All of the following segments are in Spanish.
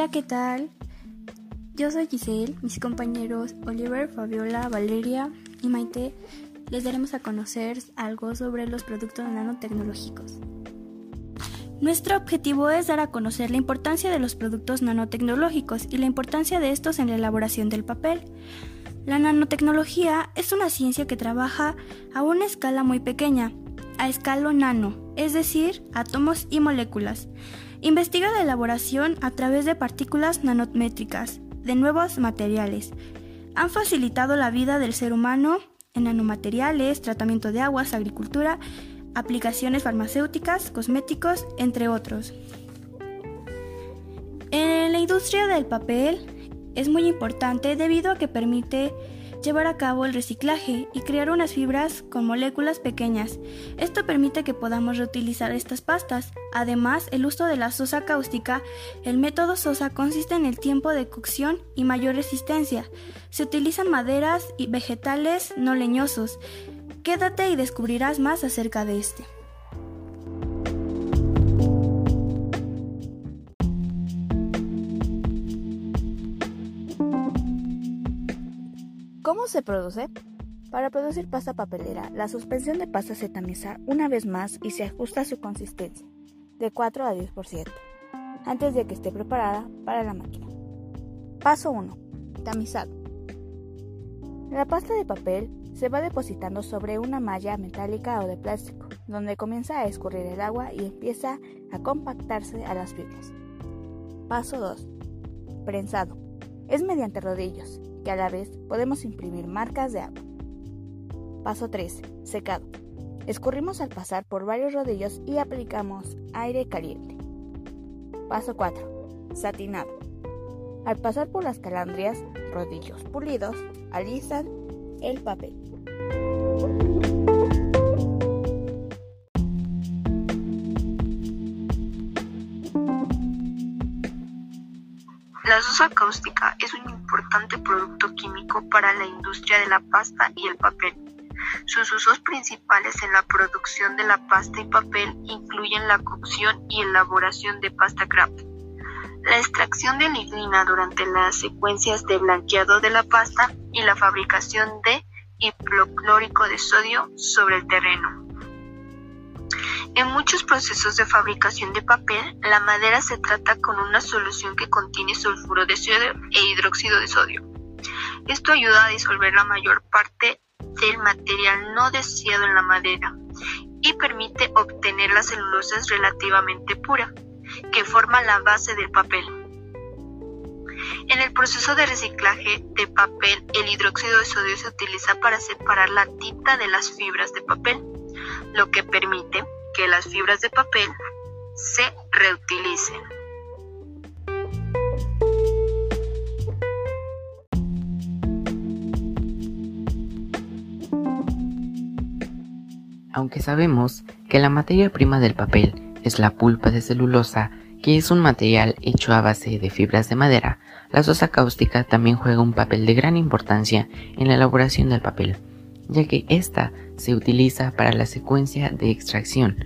Hola, ¿qué tal? Yo soy Giselle, mis compañeros Oliver, Fabiola, Valeria y Maite les daremos a conocer algo sobre los productos nanotecnológicos. Nuestro objetivo es dar a conocer la importancia de los productos nanotecnológicos y la importancia de estos en la elaboración del papel. La nanotecnología es una ciencia que trabaja a una escala muy pequeña, a escala nano, es decir, átomos y moléculas. Investiga la elaboración a través de partículas nanométricas de nuevos materiales. Han facilitado la vida del ser humano en nanomateriales, tratamiento de aguas, agricultura, aplicaciones farmacéuticas, cosméticos, entre otros. En la industria del papel es muy importante debido a que permite llevar a cabo el reciclaje y crear unas fibras con moléculas pequeñas. Esto permite que podamos reutilizar estas pastas. Además, el uso de la sosa cáustica, el método sosa consiste en el tiempo de cocción y mayor resistencia. Se utilizan maderas y vegetales no leñosos. Quédate y descubrirás más acerca de este. ¿Cómo se produce? Para producir pasta papelera, la suspensión de pasta se tamiza una vez más y se ajusta a su consistencia, de 4 a 10%, antes de que esté preparada para la máquina. Paso 1. Tamizado. La pasta de papel se va depositando sobre una malla metálica o de plástico, donde comienza a escurrir el agua y empieza a compactarse a las fibras. Paso 2. Prensado. Es mediante rodillos, que a la vez podemos imprimir marcas de agua. Paso 3. Secado. Escurrimos al pasar por varios rodillos y aplicamos aire caliente. Paso 4. Satinado. Al pasar por las calandrias, rodillos pulidos alisan el papel. La sosa cáustica es un importante producto químico para la industria de la pasta y el papel. Sus usos principales en la producción de la pasta y papel incluyen la cocción y elaboración de pasta craft, la extracción de lignina durante las secuencias de blanqueado de la pasta y la fabricación de hipoclórico de sodio sobre el terreno. En muchos procesos de fabricación de papel, la madera se trata con una solución que contiene sulfuro de sodio e hidróxido de sodio. Esto ayuda a disolver la mayor parte del material no deseado en la madera y permite obtener la celulosa relativamente pura, que forma la base del papel. En el proceso de reciclaje de papel, el hidróxido de sodio se utiliza para separar la tinta de las fibras de papel, lo que permite que las fibras de papel se reutilicen. Aunque sabemos que la materia prima del papel es la pulpa de celulosa, que es un material hecho a base de fibras de madera, la sosa cáustica también juega un papel de gran importancia en la elaboración del papel, ya que ésta se utiliza para la secuencia de extracción,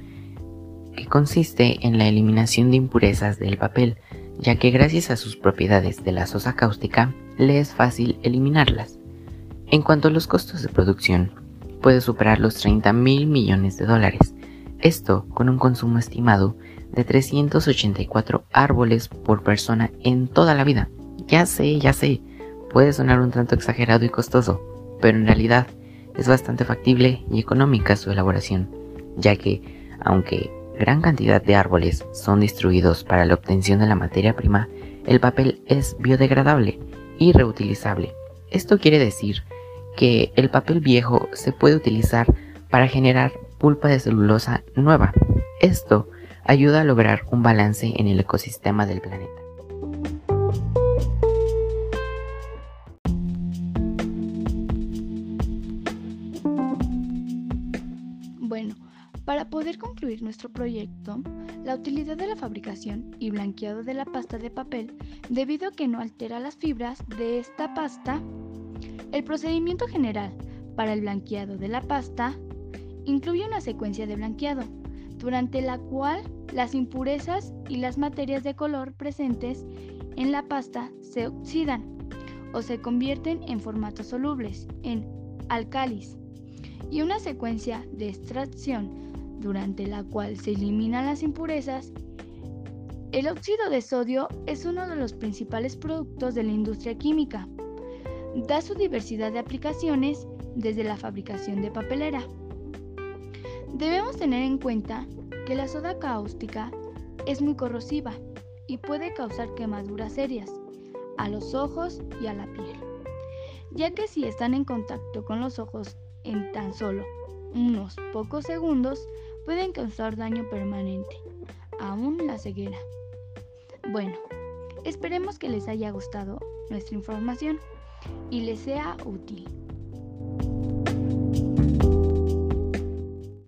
que consiste en la eliminación de impurezas del papel, ya que gracias a sus propiedades de la sosa cáustica le es fácil eliminarlas. En cuanto a los costos de producción, puede superar los 30 mil millones de dólares, esto con un consumo estimado de 384 árboles por persona en toda la vida. Ya sé, ya sé, puede sonar un tanto exagerado y costoso, pero en realidad es bastante factible y económica su elaboración, ya que, aunque gran cantidad de árboles son destruidos para la obtención de la materia prima, el papel es biodegradable y reutilizable. Esto quiere decir que el papel viejo se puede utilizar para generar pulpa de celulosa nueva. Esto ayuda a lograr un balance en el ecosistema del planeta. Para poder concluir nuestro proyecto, la utilidad de la fabricación y blanqueado de la pasta de papel, debido a que no altera las fibras de esta pasta, el procedimiento general para el blanqueado de la pasta incluye una secuencia de blanqueado, durante la cual las impurezas y las materias de color presentes en la pasta se oxidan o se convierten en formatos solubles, en alcalis, y una secuencia de extracción durante la cual se eliminan las impurezas. El óxido de sodio es uno de los principales productos de la industria química. Da su diversidad de aplicaciones desde la fabricación de papelera. Debemos tener en cuenta que la soda cáustica es muy corrosiva y puede causar quemaduras serias a los ojos y a la piel, ya que si están en contacto con los ojos en tan solo unos pocos segundos pueden causar daño permanente, aún la ceguera. Bueno, esperemos que les haya gustado nuestra información y les sea útil.